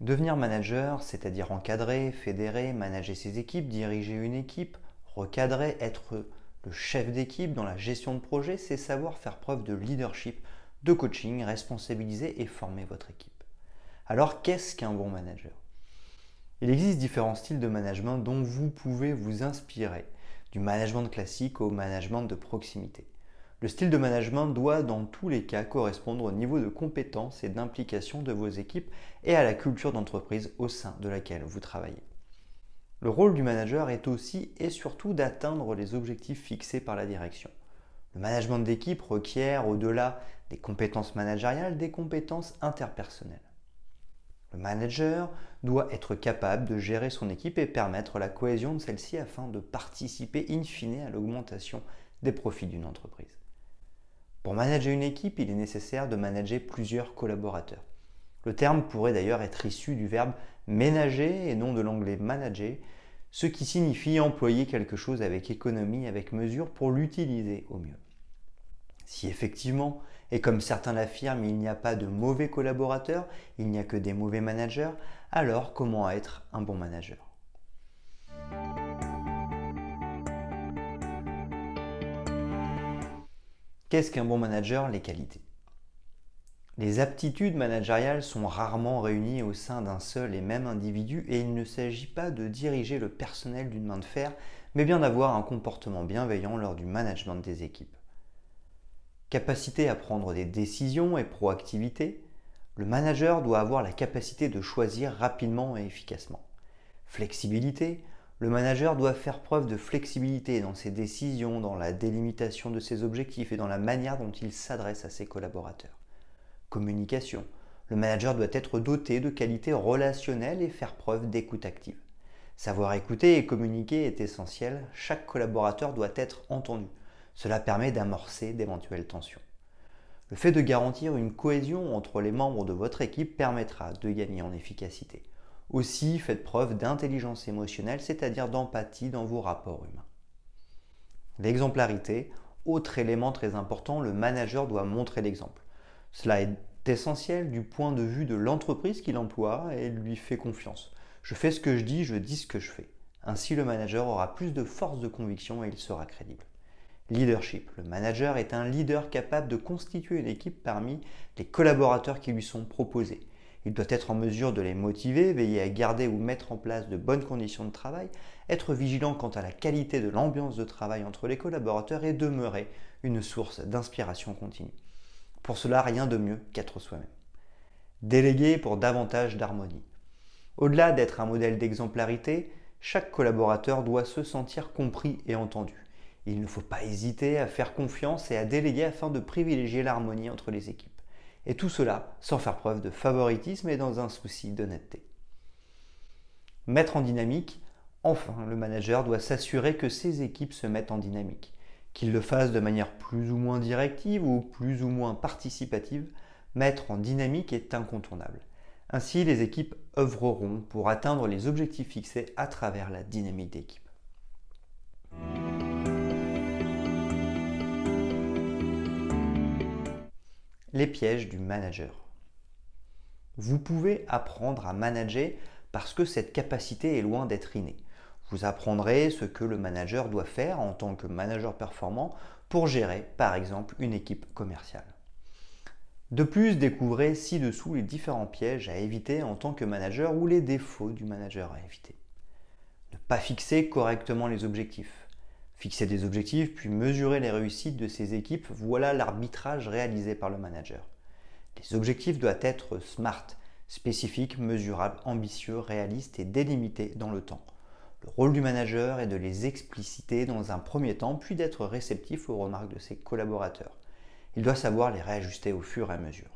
Devenir manager, c'est-à-dire encadrer, fédérer, manager ses équipes, diriger une équipe, recadrer, être le chef d'équipe dans la gestion de projet, c'est savoir faire preuve de leadership, de coaching, responsabiliser et former votre équipe. Alors qu'est-ce qu'un bon manager? Il existe différents styles de management dont vous pouvez vous inspirer, du management classique au management de proximité. Le style de management doit dans tous les cas correspondre au niveau de compétence et d'implication de vos équipes et à la culture d'entreprise au sein de laquelle vous travaillez. Le rôle du manager est aussi et surtout d'atteindre les objectifs fixés par la direction. Le management d'équipe requiert, au-delà des compétences managériales, des compétences interpersonnelles. Le manager doit être capable de gérer son équipe et permettre la cohésion de celle-ci afin de participer in fine à l'augmentation des profits d'une entreprise. Pour manager une équipe, il est nécessaire de manager plusieurs collaborateurs. Le terme pourrait d'ailleurs être issu du verbe ménager et non de l'anglais manager, ce qui signifie employer quelque chose avec économie, avec mesure pour l'utiliser au mieux. Si effectivement, et comme certains l'affirment, il n'y a pas de mauvais collaborateurs, il n'y a que des mauvais managers, alors comment être un bon manager? Qu'est-ce qu'un bon manager Les qualités? Les aptitudes managériales sont rarement réunies au sein d'un seul et même individu et il ne s'agit pas de diriger le personnel d'une main de fer, mais bien d'avoir un comportement bienveillant lors du management des équipes. Capacité à prendre des décisions et proactivité, le manager doit avoir la capacité de choisir rapidement et efficacement. Flexibilité, le manager doit faire preuve de flexibilité dans ses décisions, dans la délimitation de ses objectifs et dans la manière dont il s'adresse à ses collaborateurs. Communication. Le manager doit être doté de qualités relationnelles et faire preuve d'écoute active. Savoir écouter et communiquer est essentiel, chaque collaborateur doit être entendu. Cela permet d'amorcer d'éventuelles tensions. Le fait de garantir une cohésion entre les membres de votre équipe permettra de gagner en efficacité. Aussi, faites preuve d'intelligence émotionnelle, c'est-à-dire d'empathie dans vos rapports humains. L'exemplarité, autre élément très important, le manager doit montrer l'exemple. Cela est essentiel du point de vue de l'entreprise qu'il emploie et lui fait confiance. Je fais ce que je dis, je dis ce que je fais. Ainsi, le manager aura plus de force de conviction et il sera crédible. Leadership. Le manager est un leader capable de constituer une équipe parmi les collaborateurs qui lui sont proposés. Il doit être en mesure de les motiver, veiller à garder ou mettre en place de bonnes conditions de travail, être vigilant quant à la qualité de l'ambiance de travail entre les collaborateurs et demeurer une source d'inspiration continue. Pour cela, rien de mieux qu'être soi-même. Déléguer pour davantage d'harmonie. Au-delà d'être un modèle d'exemplarité, chaque collaborateur doit se sentir compris et entendu. Il ne faut pas hésiter à faire confiance et à déléguer afin de privilégier l'harmonie entre les équipes. Et tout cela sans faire preuve de favoritisme et dans un souci d'honnêteté. Mettre en dynamique, enfin, le manager doit s'assurer que ses équipes se mettent en dynamique. Qu'il le fasse de manière plus ou moins directive ou plus ou moins participative, mettre en dynamique est incontournable. Ainsi, les équipes œuvreront pour atteindre les objectifs fixés à travers la dynamique d'équipe. Les pièges du manager. Vous pouvez apprendre à manager parce que cette capacité est loin d'être innée. Vous apprendrez ce que le manager doit faire en tant que manager performant pour gérer par exemple une équipe commerciale. De plus, découvrez ci-dessous les différents pièges à éviter en tant que manager ou les défauts du manager à éviter. Ne pas fixer correctement les objectifs. Fixer des objectifs, puis mesurer les réussites de ses équipes, voilà l'arbitrage réalisé par le manager. Les objectifs doivent être smart, spécifiques, mesurables, ambitieux, réalistes et délimités dans le temps. Le rôle du manager est de les expliciter dans un premier temps, puis d'être réceptif aux remarques de ses collaborateurs. Il doit savoir les réajuster au fur et à mesure.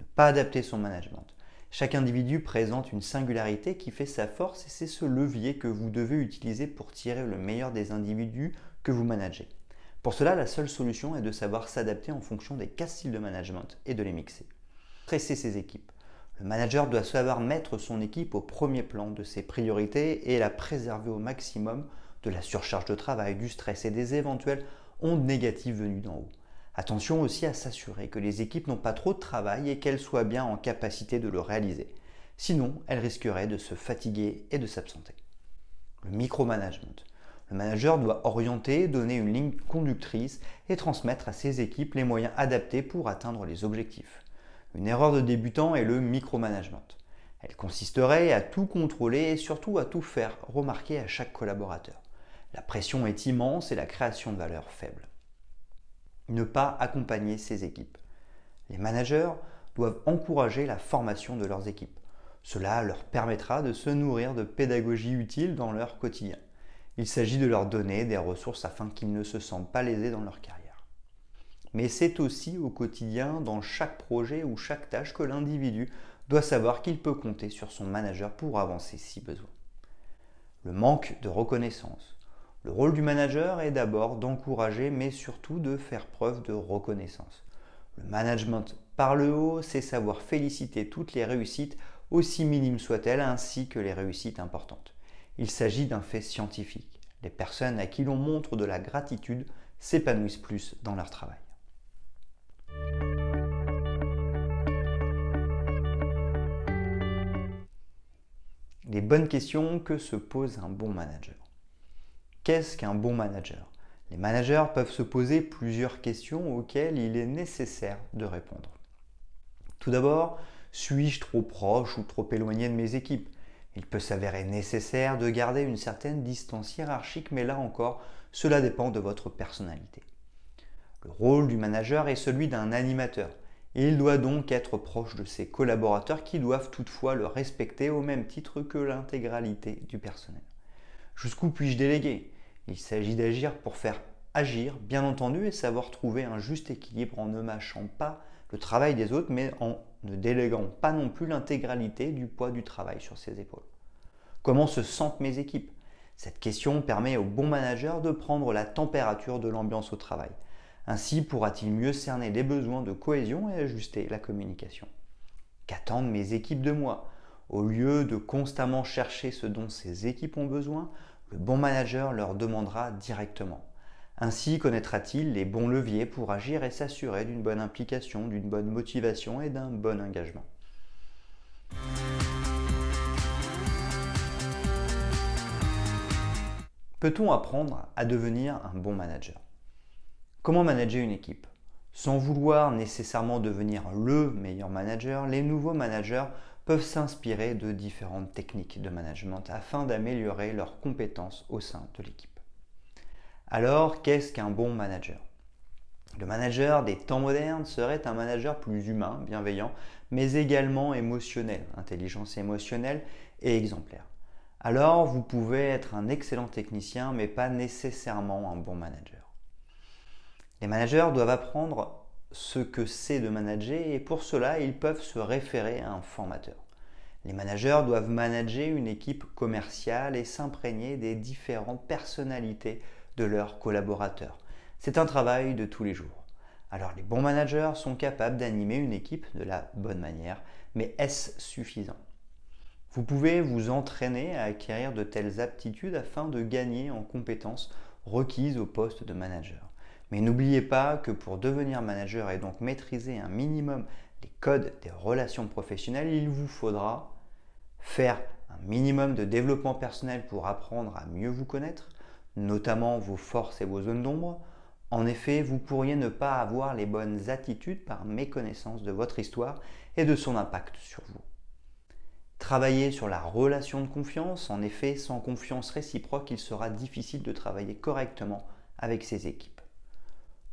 Ne pas adapter son management. Chaque individu présente une singularité qui fait sa force et c'est ce levier que vous devez utiliser pour tirer le meilleur des individus que vous managez. Pour cela, la seule solution est de savoir s'adapter en fonction des quatre styles de management et de les mixer. Tresser ses équipes. Le manager doit savoir mettre son équipe au premier plan de ses priorités et la préserver au maximum de la surcharge de travail, du stress et des éventuelles ondes négatives venues d'en haut. Attention aussi à s'assurer que les équipes n'ont pas trop de travail et qu'elles soient bien en capacité de le réaliser. Sinon, elles risqueraient de se fatiguer et de s'absenter. Le micromanagement. Le manager doit orienter, donner une ligne conductrice et transmettre à ses équipes les moyens adaptés pour atteindre les objectifs. Une erreur de débutant est le micromanagement. Elle consisterait à tout contrôler et surtout à tout faire remarquer à chaque collaborateur. La pression est immense et la création de valeur faible ne pas accompagner ses équipes. Les managers doivent encourager la formation de leurs équipes. Cela leur permettra de se nourrir de pédagogie utile dans leur quotidien. Il s'agit de leur donner des ressources afin qu'ils ne se sentent pas lésés dans leur carrière. Mais c'est aussi au quotidien, dans chaque projet ou chaque tâche, que l'individu doit savoir qu'il peut compter sur son manager pour avancer si besoin. Le manque de reconnaissance, le rôle du manager est d'abord d'encourager, mais surtout de faire preuve de reconnaissance. Le management par le haut, c'est savoir féliciter toutes les réussites, aussi minimes soient-elles, ainsi que les réussites importantes. Il s'agit d'un fait scientifique. Les personnes à qui l'on montre de la gratitude s'épanouissent plus dans leur travail. Les bonnes questions que se pose un bon manager. Qu'est-ce qu'un bon manager? Les managers peuvent se poser plusieurs questions auxquelles il est nécessaire de répondre. Tout d'abord, suis-je trop proche ou trop éloigné de mes équipes? Il peut s'avérer nécessaire de garder une certaine distance hiérarchique, mais là encore, cela dépend de votre personnalité. Le rôle du manager est celui d'un animateur. Il doit donc être proche de ses collaborateurs qui doivent toutefois le respecter au même titre que l'intégralité du personnel. Jusqu'où puis-je déléguer? Il s'agit d'agir pour faire agir, bien entendu, et savoir trouver un juste équilibre en ne mâchant pas le travail des autres, mais en ne déléguant pas non plus l'intégralité du poids du travail sur ses épaules. Comment se sentent mes équipes? Cette question permet au bon manager de prendre la température de l'ambiance au travail. Ainsi pourra-t-il mieux cerner les besoins de cohésion et ajuster la communication? Qu'attendent mes équipes de moi? Au lieu de constamment chercher ce dont ces équipes ont besoin, le bon manager leur demandera directement. Ainsi connaîtra-t-il les bons leviers pour agir et s'assurer d'une bonne implication, d'une bonne motivation et d'un bon engagement. Peut-on apprendre à devenir un bon manager? Comment manager une équipe? Sans vouloir nécessairement devenir le meilleur manager, les nouveaux managers peuvent s'inspirer de différentes techniques de management afin d'améliorer leurs compétences au sein de l'équipe. Alors, qu'est-ce qu'un bon manager? Le manager des temps modernes serait un manager plus humain, bienveillant, mais également émotionnel, intelligence émotionnelle et exemplaire. Alors, vous pouvez être un excellent technicien, mais pas nécessairement un bon manager. Les managers doivent apprendre ce que c'est de manager et pour cela, ils peuvent se référer à un formateur. Les managers doivent manager une équipe commerciale et s'imprégner des différentes personnalités de leurs collaborateurs. C'est un travail de tous les jours. Alors les bons managers sont capables d'animer une équipe de la bonne manière, mais est-ce suffisant? Vous pouvez vous entraîner à acquérir de telles aptitudes afin de gagner en compétences requises au poste de manager. Mais n'oubliez pas que pour devenir manager et donc maîtriser un minimum les codes des relations professionnelles, il vous faudra faire un minimum de développement personnel pour apprendre à mieux vous connaître, notamment vos forces et vos zones d'ombre. En effet, vous pourriez ne pas avoir les bonnes attitudes par méconnaissance de votre histoire et de son impact sur vous. Travailler sur la relation de confiance, en effet, sans confiance réciproque, il sera difficile de travailler correctement avec ses équipes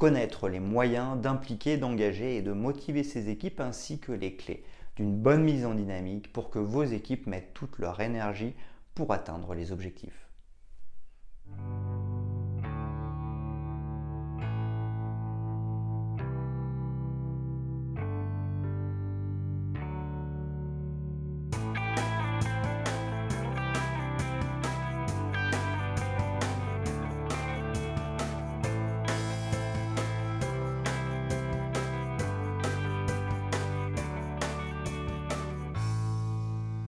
connaître les moyens d'impliquer, d'engager et de motiver ses équipes ainsi que les clés d'une bonne mise en dynamique pour que vos équipes mettent toute leur énergie pour atteindre les objectifs.